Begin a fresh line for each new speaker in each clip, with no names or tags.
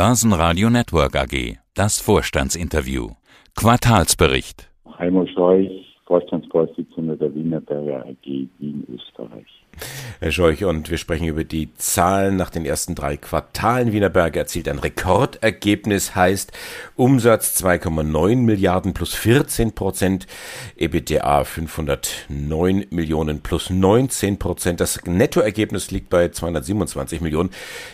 Börsenradio Network AG. Das Vorstandsinterview. Quartalsbericht.
Heimo Scheuch, Vorstandsvorsitzender der Wienerberger AG in Österreich.
Herr Scheuch, und wir sprechen über die Zahlen nach den ersten drei Quartalen. Wienerberger erzielt ein Rekordergebnis, heißt Umsatz 2,9 Milliarden plus 14 Prozent, EBITDA 509 Millionen plus 19 Prozent. Das Nettoergebnis liegt bei 227 Millionen.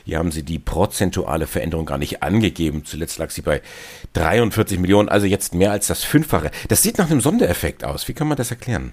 Hier haben Sie die prozentuale Veränderung gar nicht angegeben. Zuletzt lag sie bei 43 Millionen, also jetzt mehr als das Fünffache. Das sieht nach einem Sondereffekt aus. Wie kann man das erklären?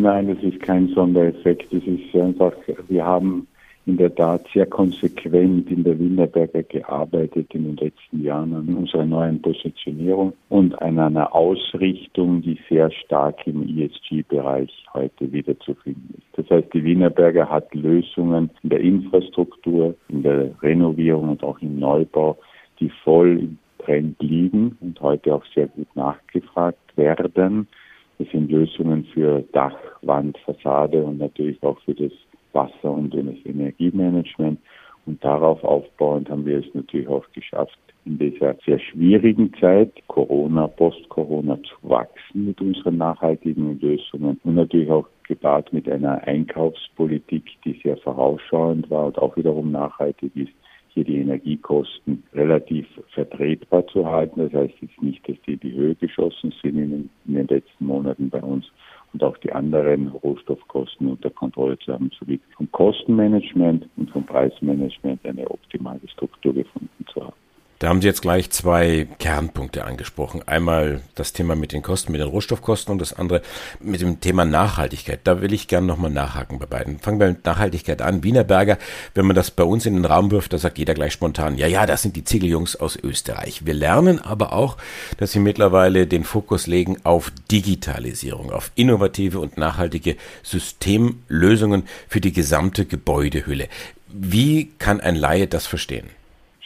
Nein, das ist kein Sondereffekt. Das ist einfach, wir haben in der Tat sehr konsequent in der Winterberger gearbeitet in den letzten Jahren an unserer neuen Positionierung und an einer Ausrichtung, die sehr stark im ESG-Bereich heute wiederzufinden ist. Das heißt, die Wienerberger hat Lösungen in der Infrastruktur, in der Renovierung und auch im Neubau, die voll im Trend liegen und heute auch sehr gut nachgefragt werden. Das sind Lösungen für Dach, Wand, Fassade und natürlich auch für das Wasser- und das Energiemanagement. Und darauf aufbauend haben wir es natürlich auch geschafft, in dieser sehr schwierigen Zeit, Corona, Post-Corona, zu wachsen mit unseren nachhaltigen Lösungen und natürlich auch gepaart mit einer Einkaufspolitik, die sehr vorausschauend war und auch wiederum nachhaltig ist, hier die Energiekosten relativ vertretbar zu halten. Das heißt jetzt nicht, dass die in die Höhe geschossen sind in den, in den letzten Monaten bei uns und auch die anderen Rohstoffkosten unter Kontrolle zu haben, sowie vom Kostenmanagement und vom Preismanagement eine optimale Struktur gefunden zu haben.
Da haben Sie jetzt gleich zwei Kernpunkte angesprochen. Einmal das Thema mit den Kosten, mit den Rohstoffkosten und das andere mit dem Thema Nachhaltigkeit. Da will ich gerne nochmal nachhaken bei beiden. Fangen wir mit Nachhaltigkeit an. Wienerberger, wenn man das bei uns in den Raum wirft, da sagt jeder gleich spontan, ja, ja, das sind die Ziegeljungs aus Österreich. Wir lernen aber auch, dass sie mittlerweile den Fokus legen auf Digitalisierung, auf innovative und nachhaltige Systemlösungen für die gesamte Gebäudehülle. Wie kann ein Laie das verstehen?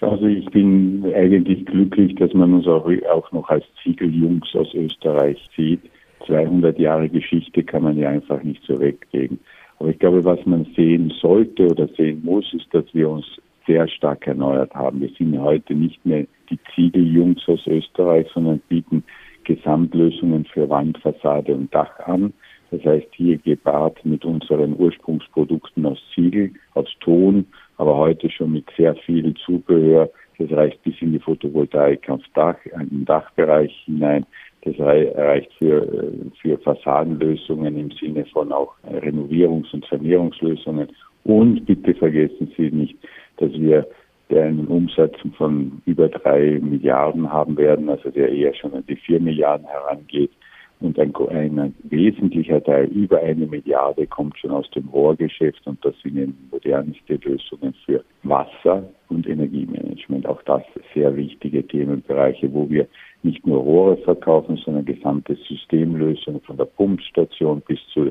Also ich bin eigentlich glücklich, dass man uns auch, noch als Ziegeljungs aus Österreich sieht. 200 Jahre Geschichte kann man ja einfach nicht so weglegen. Aber ich glaube, was man sehen sollte oder sehen muss, ist, dass wir uns sehr stark erneuert haben. Wir sind heute nicht mehr die Ziegeljungs aus Österreich, sondern bieten Gesamtlösungen für Wand, Fassade und Dach an. Das heißt, hier gepaart mit unseren Ursprungsprodukten aus Ziegel, aus Ton, aber heute schon mit sehr viel Zubehör. Das reicht bis in die Photovoltaik aufs Dach, im Dachbereich hinein. Das reicht für, für Fassadenlösungen im Sinne von auch Renovierungs- und Sanierungslösungen. Und bitte vergessen Sie nicht, dass wir einen Umsatz von über drei Milliarden haben werden, also der eher schon an die vier Milliarden herangeht. Und ein, ein, wesentlicher Teil, über eine Milliarde, kommt schon aus dem Rohrgeschäft und das sind modernste Lösungen für Wasser und Energiemanagement. Auch das sehr wichtige Themenbereiche, wo wir nicht nur Rohre verkaufen, sondern gesamte Systemlösungen von der Pumpstation bis zu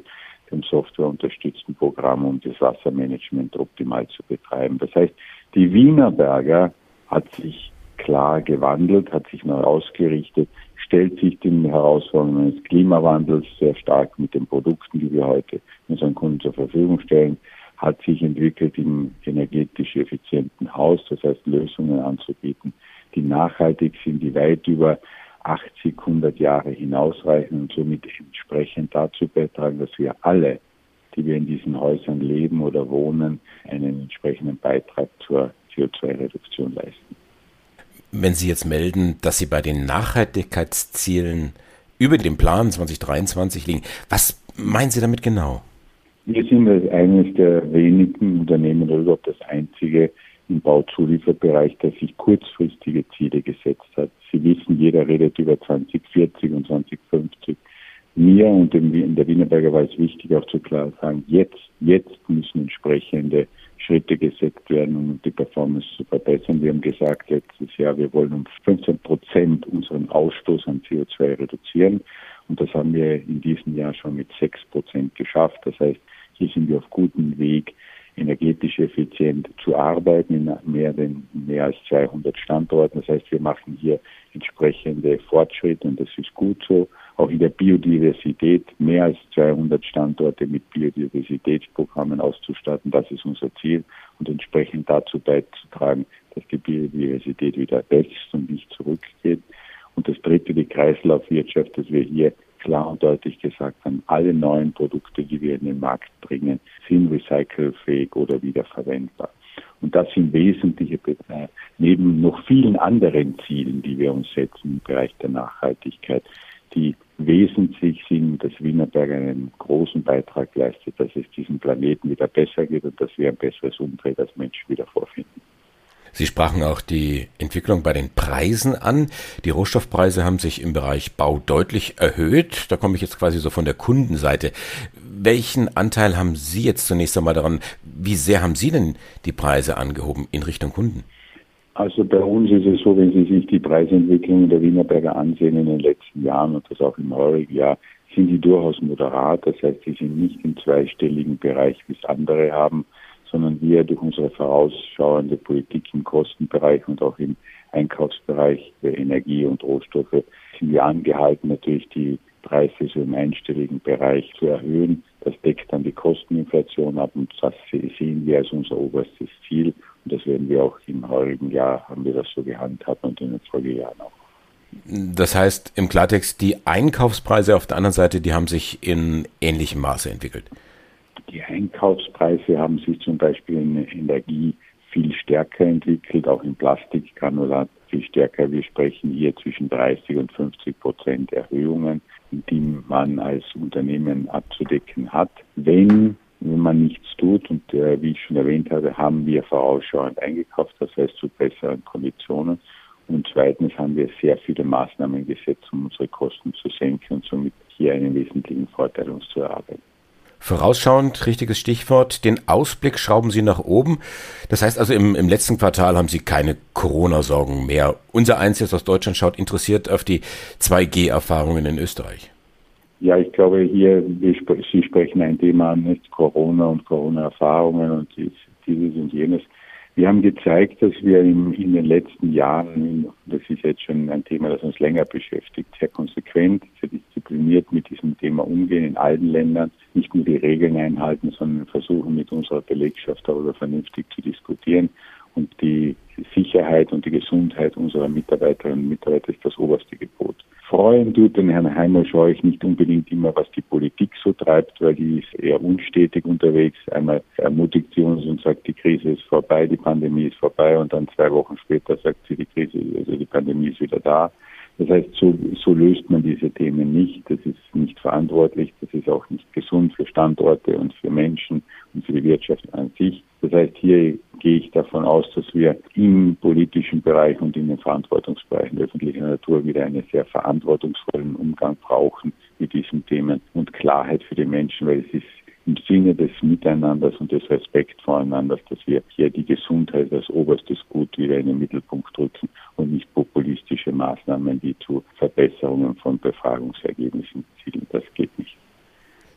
dem softwareunterstützten Programm, um das Wassermanagement optimal zu betreiben. Das heißt, die Wienerberger hat sich klar gewandelt, hat sich neu ausgerichtet, stellt sich den Herausforderungen des Klimawandels sehr stark mit den Produkten, die wir heute unseren Kunden zur Verfügung stellen, hat sich entwickelt im energetisch effizienten Haus, das heißt Lösungen anzubieten, die nachhaltig sind, die weit über 80, 100 Jahre hinausreichen und somit entsprechend dazu beitragen, dass wir alle, die wir in diesen Häusern leben oder wohnen, einen entsprechenden Beitrag zur CO2-Reduktion leisten.
Wenn Sie jetzt melden, dass Sie bei den Nachhaltigkeitszielen über dem Plan 2023 liegen, was meinen Sie damit genau?
Wir sind eines der wenigen Unternehmen oder überhaupt das einzige im Bauzulieferbereich, das sich kurzfristige Ziele gesetzt hat. Sie wissen, jeder redet über 2040 und 2050. Mir und in der Wienerberger war es wichtig, auch zu klar sagen, jetzt, jetzt müssen entsprechende Schritte gesetzt werden, um die Performance zu verbessern. Wir haben gesagt letztes Jahr, wir wollen um 15 Prozent unseren Ausstoß an CO2 reduzieren. Und das haben wir in diesem Jahr schon mit 6 Prozent geschafft. Das heißt, hier sind wir auf gutem Weg, energetisch effizient zu arbeiten in mehr, denn mehr als 200 Standorten. Das heißt, wir machen hier entsprechende Fortschritte und das ist gut so. Auch in der Biodiversität mehr als 200 Standorte mit Biodiversitätsprogrammen auszustatten. Das ist unser Ziel. und entsprechend dazu beizutragen, dass die Biodiversität wieder wächst und nicht zurückgeht. Und das dritte, die Kreislaufwirtschaft, dass wir hier klar und deutlich gesagt haben, alle neuen Produkte, die wir in den Markt bringen, sind recycelfähig oder wiederverwendbar. Und das sind wesentliche, neben noch vielen anderen Zielen, die wir uns setzen im Bereich der Nachhaltigkeit, die wesentlich sind, dass Wienerberg einen großen Beitrag leistet, dass es diesem Planeten wieder besser geht und dass wir ein besseres Umfeld als Menschen wieder vorfinden.
Sie sprachen auch die Entwicklung bei den Preisen an. Die Rohstoffpreise haben sich im Bereich Bau deutlich erhöht. Da komme ich jetzt quasi so von der Kundenseite. Welchen Anteil haben Sie jetzt zunächst einmal daran? Wie sehr haben Sie denn die Preise angehoben in Richtung Kunden?
Also bei uns ist es so, wenn Sie sich die Preisentwicklung der Wienerberger ansehen in den letzten Jahren und das auch im heurigen Jahr, sind die durchaus moderat. Das heißt, sie sind nicht im zweistelligen Bereich, wie es andere haben sondern wir durch unsere vorausschauende Politik im Kostenbereich und auch im Einkaufsbereich für Energie und Rohstoffe sind wir angehalten, natürlich die Preise so im einstelligen Bereich zu erhöhen. Das deckt dann die Kosteninflation ab und das sehen wir als unser oberstes Ziel. Und das werden wir auch im heurigen Jahr, haben wir das so gehandhabt und in den Folgejahren auch.
Das heißt im Klartext, die Einkaufspreise auf der anderen Seite, die haben sich in ähnlichem Maße entwickelt.
Die Einkaufspreise haben sich zum Beispiel in Energie viel stärker entwickelt, auch im Plastikgranulat viel stärker. Wir sprechen hier zwischen 30 und 50 Prozent Erhöhungen, die man als Unternehmen abzudecken hat. Wenn wenn man nichts tut, und äh, wie ich schon erwähnt habe, haben wir vorausschauend eingekauft, das heißt zu besseren Konditionen. Und zweitens haben wir sehr viele Maßnahmen gesetzt, um unsere Kosten zu senken und somit hier einen wesentlichen Vorteil uns zu erarbeiten.
Vorausschauend, richtiges Stichwort, den Ausblick schrauben Sie nach oben. Das heißt also, im, im letzten Quartal haben Sie keine Corona-Sorgen mehr. Unser Eins jetzt aus Deutschland schaut interessiert auf die 2G-Erfahrungen in Österreich.
Ja, ich glaube hier, Sie sprechen ein Thema an, nicht Corona und Corona-Erfahrungen und dieses und jenes. Wir haben gezeigt, dass wir in, in, den letzten Jahren, das ist jetzt schon ein Thema, das uns länger beschäftigt, sehr konsequent, sehr diszipliniert mit diesem Thema umgehen in allen Ländern, nicht nur die Regeln einhalten, sondern versuchen mit unserer Belegschaft darüber vernünftig zu diskutieren und die Sicherheit und die Gesundheit unserer Mitarbeiterinnen und Mitarbeiter ist das oberste Gebot. Freuen tut den Herrn Heimer Scheuch nicht unbedingt immer, was die Politik so treibt, weil die ist eher unstetig unterwegs. Einmal ermutigt sie uns und sagt, die Krise ist vorbei, die Pandemie ist vorbei und dann zwei Wochen später sagt sie, die Krise, also die Pandemie ist wieder da. Das heißt, so, so löst man diese Themen nicht. Das ist nicht verantwortlich, das ist auch nicht gesund für Standorte und für Menschen und für die Wirtschaft an sich. Das heißt, hier gehe ich davon aus, dass wir im politischen Bereich und in den Verantwortungsbereichen öffentlicher Natur wieder einen sehr verantwortungsvollen Umgang brauchen mit diesen Themen und Klarheit für die Menschen, weil es ist im Sinne des Miteinanders und des Respekts voreinander, dass wir hier die Gesundheit als oberstes Gut wieder in den Mittelpunkt rücken und nicht populistische Maßnahmen, die zu Verbesserungen von Befragungsergebnissen zielen. Das geht nicht.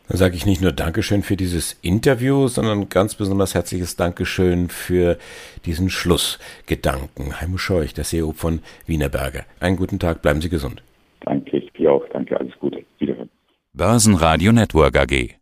Dann sage ich nicht nur Dankeschön für dieses Interview, sondern ganz besonders herzliches Dankeschön für diesen Schlussgedanken. Heimo Scheuch, der CEO von Wienerberger. Einen guten Tag, bleiben Sie gesund.
Danke, ich dir auch. Danke, alles Gute. Wiederhören.
Börsenradio Network AG.